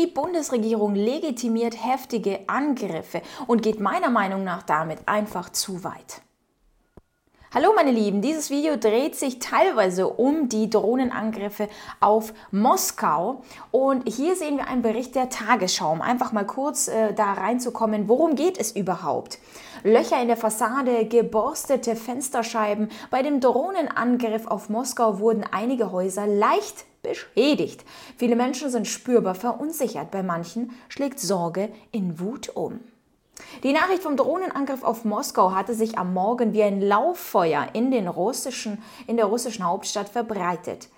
Die Bundesregierung legitimiert heftige Angriffe und geht meiner Meinung nach damit einfach zu weit. Hallo meine Lieben, dieses Video dreht sich teilweise um die Drohnenangriffe auf Moskau und hier sehen wir einen Bericht der Tagesschau, um einfach mal kurz äh, da reinzukommen, worum geht es überhaupt? Löcher in der Fassade, geborstete Fensterscheiben. Bei dem Drohnenangriff auf Moskau wurden einige Häuser leicht beschädigt. Viele Menschen sind spürbar verunsichert, bei manchen schlägt Sorge in Wut um. Die Nachricht vom Drohnenangriff auf Moskau hatte sich am Morgen wie ein Lauffeuer in, den russischen, in der russischen Hauptstadt verbreitet.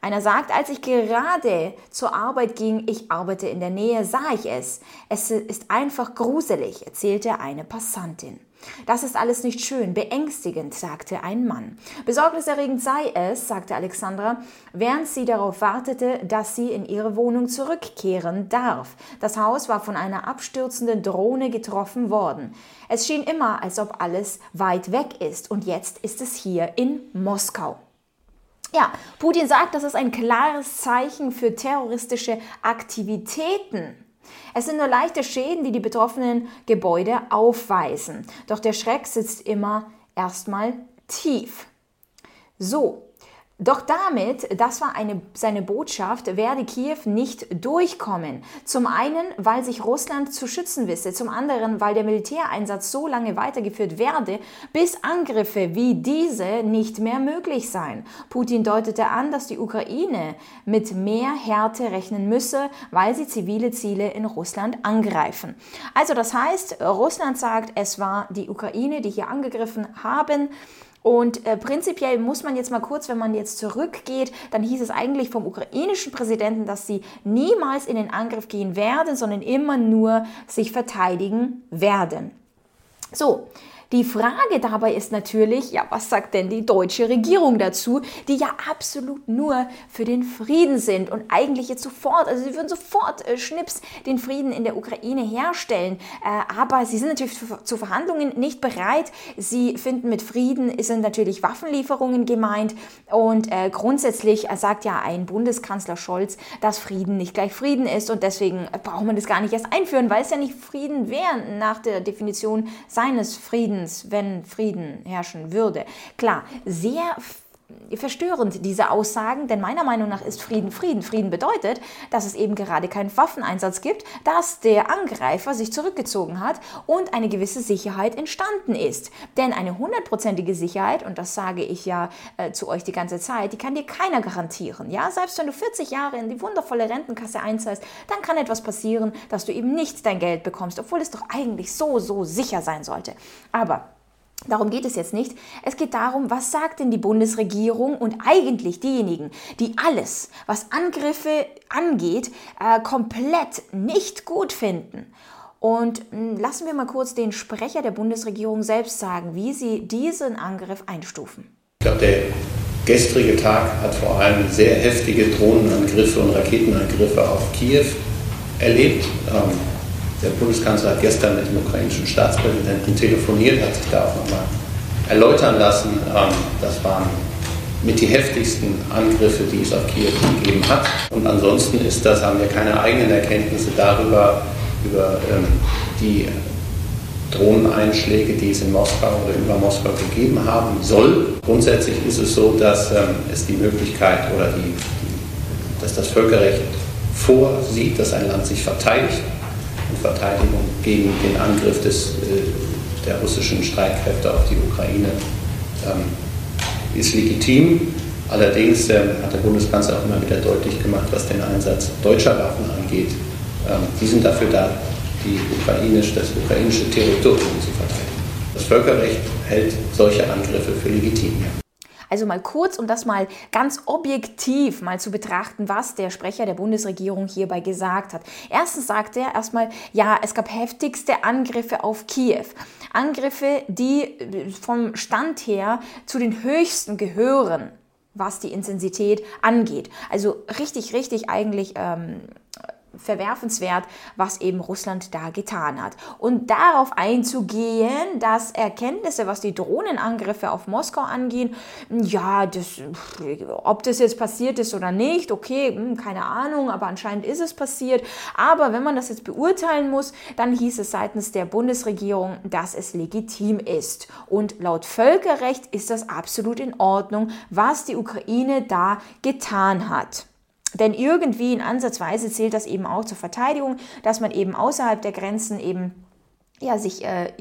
Einer sagt, als ich gerade zur Arbeit ging, ich arbeite in der Nähe, sah ich es. Es ist einfach gruselig, erzählte eine Passantin. Das ist alles nicht schön, beängstigend, sagte ein Mann. Besorgniserregend sei es, sagte Alexandra, während sie darauf wartete, dass sie in ihre Wohnung zurückkehren darf. Das Haus war von einer abstürzenden Drohne getroffen worden. Es schien immer, als ob alles weit weg ist und jetzt ist es hier in Moskau. Ja, Putin sagt, das ist ein klares Zeichen für terroristische Aktivitäten. Es sind nur leichte Schäden, die die betroffenen Gebäude aufweisen. Doch der Schreck sitzt immer erstmal tief. So, doch damit, das war eine, seine Botschaft, werde Kiew nicht durchkommen. Zum einen, weil sich Russland zu schützen wisse, zum anderen, weil der Militäreinsatz so lange weitergeführt werde, bis Angriffe wie diese nicht mehr möglich seien. Putin deutete an, dass die Ukraine mit mehr Härte rechnen müsse, weil sie zivile Ziele in Russland angreifen. Also das heißt, Russland sagt, es war die Ukraine, die hier angegriffen haben. Und äh, prinzipiell muss man jetzt mal kurz, wenn man jetzt zurückgeht, dann hieß es eigentlich vom ukrainischen Präsidenten, dass sie niemals in den Angriff gehen werden, sondern immer nur sich verteidigen werden. So, die Frage dabei ist natürlich, ja, was sagt denn die deutsche Regierung dazu, die ja absolut nur für den Frieden sind und eigentlich jetzt sofort, also sie würden sofort äh, schnips den Frieden in der Ukraine herstellen, äh, aber sie sind natürlich zu, Verhandlungen nicht bereit. Sie finden mit Frieden sind natürlich Waffenlieferungen gemeint. Und äh, grundsätzlich sagt ja ein Bundeskanzler Scholz, dass Frieden nicht gleich Frieden ist und deswegen braucht man das gar nicht erst einführen, weil es ja nicht Frieden wäre nach der Definition seines Friedens Friedens, wenn Frieden herrschen würde. Klar, sehr verstörend, diese Aussagen, denn meiner Meinung nach ist Frieden Frieden. Frieden bedeutet, dass es eben gerade keinen Waffeneinsatz gibt, dass der Angreifer sich zurückgezogen hat und eine gewisse Sicherheit entstanden ist. Denn eine hundertprozentige Sicherheit, und das sage ich ja äh, zu euch die ganze Zeit, die kann dir keiner garantieren. Ja, selbst wenn du 40 Jahre in die wundervolle Rentenkasse einzahlst, dann kann etwas passieren, dass du eben nicht dein Geld bekommst, obwohl es doch eigentlich so, so sicher sein sollte. Aber Darum geht es jetzt nicht. Es geht darum, was sagt denn die Bundesregierung und eigentlich diejenigen, die alles, was Angriffe angeht, äh, komplett nicht gut finden. Und hm, lassen wir mal kurz den Sprecher der Bundesregierung selbst sagen, wie sie diesen Angriff einstufen. Ich glaube, der gestrige Tag hat vor allem sehr heftige Drohnenangriffe und Raketenangriffe auf Kiew erlebt. Ähm, der Bundeskanzler hat gestern mit dem ukrainischen Staatspräsidenten telefoniert, hat sich da auch nochmal erläutern lassen. Ähm, das waren mit die heftigsten Angriffe, die es auf Kiew gegeben hat. Und ansonsten ist das, haben wir keine eigenen Erkenntnisse darüber, über ähm, die Drohneneinschläge, die es in Moskau oder über Moskau gegeben haben soll. Grundsätzlich ist es so, dass ähm, es die Möglichkeit oder die, dass das Völkerrecht vorsieht, dass ein Land sich verteidigt Verteidigung gegen den Angriff des, äh, der russischen Streitkräfte auf die Ukraine ähm, ist legitim. Allerdings ähm, hat der Bundeskanzler auch immer wieder deutlich gemacht, was den Einsatz deutscher Waffen angeht. Ähm, die sind dafür da, die ukrainisch, das ukrainische Territorium zu verteidigen. Das Völkerrecht hält solche Angriffe für legitim. Ja. Also mal kurz, um das mal ganz objektiv mal zu betrachten, was der Sprecher der Bundesregierung hierbei gesagt hat. Erstens sagte er erstmal, ja, es gab heftigste Angriffe auf Kiew. Angriffe, die äh, vom Stand her zu den höchsten gehören was die Intensität angeht. Also richtig, richtig eigentlich ähm, verwerfenswert, was eben Russland da getan hat. Und darauf einzugehen, dass Erkenntnisse, was die Drohnenangriffe auf Moskau angehen, ja, das, ob das jetzt passiert ist oder nicht, okay, hm, keine Ahnung, aber anscheinend ist es passiert. Aber wenn man das jetzt beurteilen muss, dann hieß es seitens der Bundesregierung, dass es legitim ist. Und laut Völkerrecht ist das absolut in Ordnung, was die Ukraine da getan hat. Denn irgendwie in Ansatzweise zählt das eben auch zur Verteidigung, dass man eben außerhalb der Grenzen eben ja, sich, äh,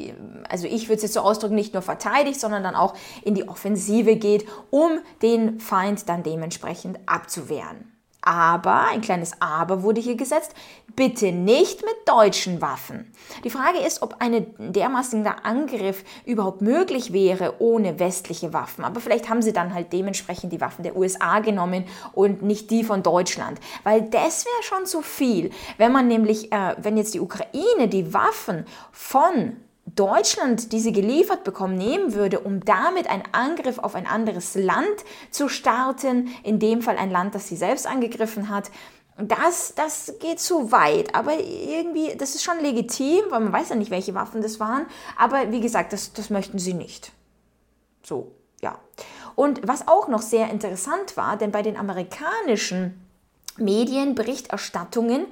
also ich würde es jetzt so ausdrücken, nicht nur verteidigt, sondern dann auch in die Offensive geht, um den Feind dann dementsprechend abzuwehren. Aber, ein kleines Aber wurde hier gesetzt, bitte nicht mit deutschen Waffen. Die Frage ist, ob ein dermaßener Angriff überhaupt möglich wäre ohne westliche Waffen. Aber vielleicht haben sie dann halt dementsprechend die Waffen der USA genommen und nicht die von Deutschland. Weil das wäre schon zu viel. Wenn man nämlich, äh, wenn jetzt die Ukraine die Waffen von Deutschland diese geliefert bekommen, nehmen würde, um damit einen Angriff auf ein anderes Land zu starten, in dem Fall ein Land, das sie selbst angegriffen hat, das, das geht zu weit. Aber irgendwie, das ist schon legitim, weil man weiß ja nicht, welche Waffen das waren. Aber wie gesagt, das, das möchten sie nicht. So, ja. Und was auch noch sehr interessant war, denn bei den amerikanischen Medienberichterstattungen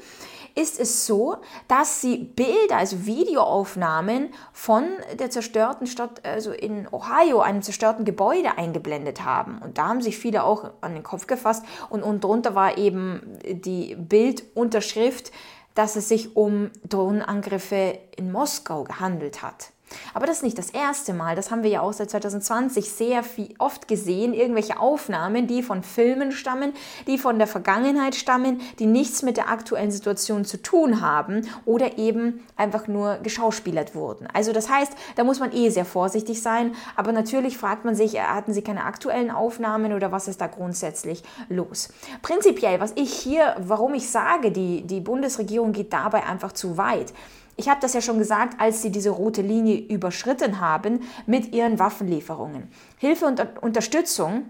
ist es so, dass sie Bilder, also Videoaufnahmen von der zerstörten Stadt, also in Ohio, einem zerstörten Gebäude eingeblendet haben. Und da haben sich viele auch an den Kopf gefasst und, und drunter war eben die Bildunterschrift, dass es sich um Drohnenangriffe in Moskau gehandelt hat. Aber das ist nicht das erste Mal. Das haben wir ja auch seit 2020 sehr viel, oft gesehen. Irgendwelche Aufnahmen, die von Filmen stammen, die von der Vergangenheit stammen, die nichts mit der aktuellen Situation zu tun haben oder eben einfach nur geschauspielert wurden. Also das heißt, da muss man eh sehr vorsichtig sein. Aber natürlich fragt man sich, hatten sie keine aktuellen Aufnahmen oder was ist da grundsätzlich los? Prinzipiell, was ich hier, warum ich sage, die, die Bundesregierung geht dabei einfach zu weit ich habe das ja schon gesagt, als sie diese rote Linie überschritten haben mit ihren Waffenlieferungen. Hilfe und Unterstützung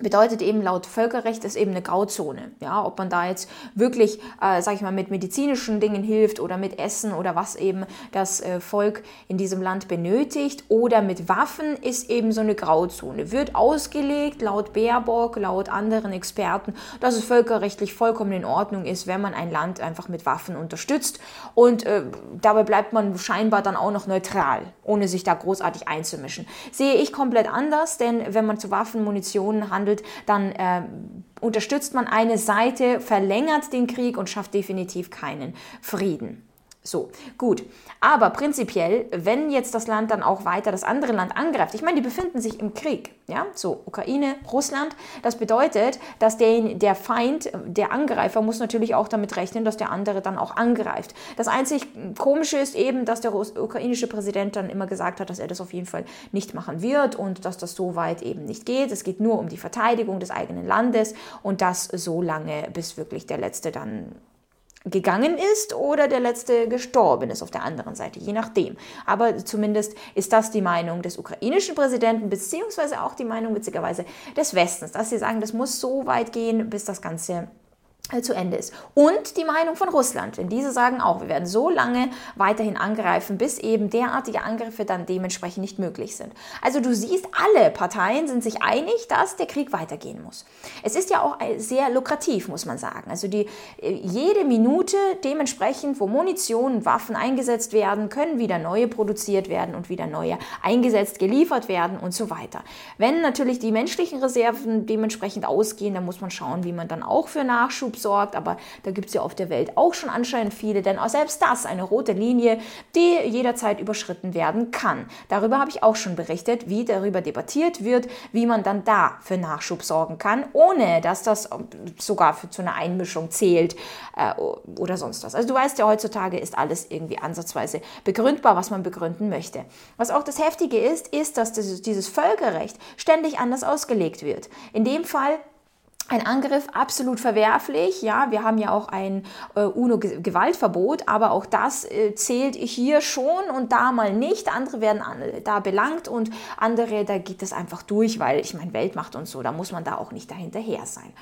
bedeutet eben laut Völkerrecht ist eben eine Grauzone. Ja, ob man da jetzt wirklich, äh, sag ich mal, mit medizinischen Dingen hilft oder mit Essen oder was eben das äh, Volk in diesem Land benötigt oder mit Waffen ist eben so eine Grauzone. Wird ausgelegt laut Baerbock, laut anderen Experten, dass es völkerrechtlich vollkommen in Ordnung ist, wenn man ein Land einfach mit Waffen unterstützt und äh, dabei bleibt man scheinbar dann auch noch neutral, ohne sich da großartig einzumischen. Sehe ich komplett anders, denn wenn man zu Waffen, Munition handelt, handelt, dann äh, unterstützt man eine Seite, verlängert den Krieg und schafft definitiv keinen Frieden. So, gut. Aber prinzipiell, wenn jetzt das Land dann auch weiter das andere Land angreift, ich meine, die befinden sich im Krieg, ja, so Ukraine, Russland, das bedeutet, dass der, der Feind, der Angreifer muss natürlich auch damit rechnen, dass der andere dann auch angreift. Das einzig Komische ist eben, dass der ukrainische Präsident dann immer gesagt hat, dass er das auf jeden Fall nicht machen wird und dass das so weit eben nicht geht. Es geht nur um die Verteidigung des eigenen Landes und das so lange, bis wirklich der Letzte dann gegangen ist oder der letzte gestorben ist auf der anderen Seite, je nachdem. Aber zumindest ist das die Meinung des ukrainischen Präsidenten, beziehungsweise auch die Meinung witzigerweise des Westens, dass sie sagen, das muss so weit gehen, bis das Ganze zu Ende ist. Und die Meinung von Russland, denn diese sagen auch, wir werden so lange weiterhin angreifen, bis eben derartige Angriffe dann dementsprechend nicht möglich sind. Also du siehst, alle Parteien sind sich einig, dass der Krieg weitergehen muss. Es ist ja auch sehr lukrativ, muss man sagen. Also die, äh, jede Minute dementsprechend, wo Munition und Waffen eingesetzt werden, können wieder neue produziert werden und wieder neue eingesetzt, geliefert werden und so weiter. Wenn natürlich die menschlichen Reserven dementsprechend ausgehen, dann muss man schauen, wie man dann auch für Nachschub sorgt, aber da gibt es ja auf der Welt auch schon anscheinend viele, denn auch selbst das eine rote Linie, die jederzeit überschritten werden kann. Darüber habe ich auch schon berichtet, wie darüber debattiert wird, wie man dann da für Nachschub sorgen kann, ohne dass das sogar für, zu einer Einmischung zählt äh, oder sonst was. Also du weißt ja, heutzutage ist alles irgendwie ansatzweise begründbar, was man begründen möchte. Was auch das Heftige ist, ist, dass dieses Völkerrecht ständig anders ausgelegt wird. In dem Fall ein Angriff absolut verwerflich. Ja, wir haben ja auch ein äh, UNO-Gewaltverbot, aber auch das äh, zählt hier schon und da mal nicht. Andere werden an, da belangt und andere, da geht es einfach durch, weil ich meine, Weltmacht und so, da muss man da auch nicht dahinterher sein.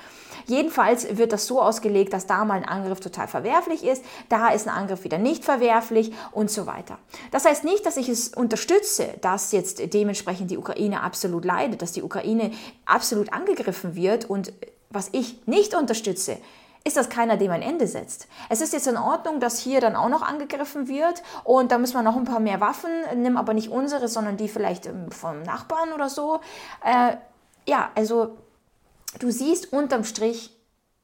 Jedenfalls wird das so ausgelegt, dass da mal ein Angriff total verwerflich ist, da ist ein Angriff wieder nicht verwerflich und so weiter. Das heißt nicht, dass ich es unterstütze, dass jetzt dementsprechend die Ukraine absolut leidet, dass die Ukraine absolut angegriffen wird und was ich nicht unterstütze, ist, dass keiner dem ein Ende setzt. Es ist jetzt in Ordnung, dass hier dann auch noch angegriffen wird und da müssen wir noch ein paar mehr Waffen, nimm aber nicht unsere, sondern die vielleicht ähm, vom Nachbarn oder so. Äh, ja, also du siehst unterm Strich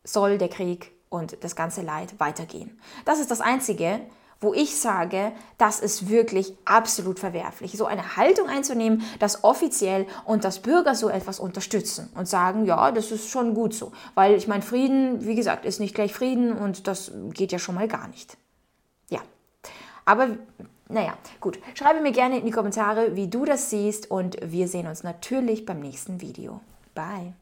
soll der Krieg und das ganze Leid weitergehen. Das ist das Einzige, wo ich sage, das ist wirklich absolut verwerflich. So eine Haltung einzunehmen, dass offiziell und dass Bürger so etwas unterstützen und sagen, ja, das ist schon gut so. Weil ich meine, Frieden, wie gesagt, ist nicht gleich Frieden und das geht ja schon mal gar nicht. Ja, aber naja, gut. Schreibe mir gerne in die Kommentare, wie du das siehst und wir sehen uns natürlich beim nächsten Video. Bye.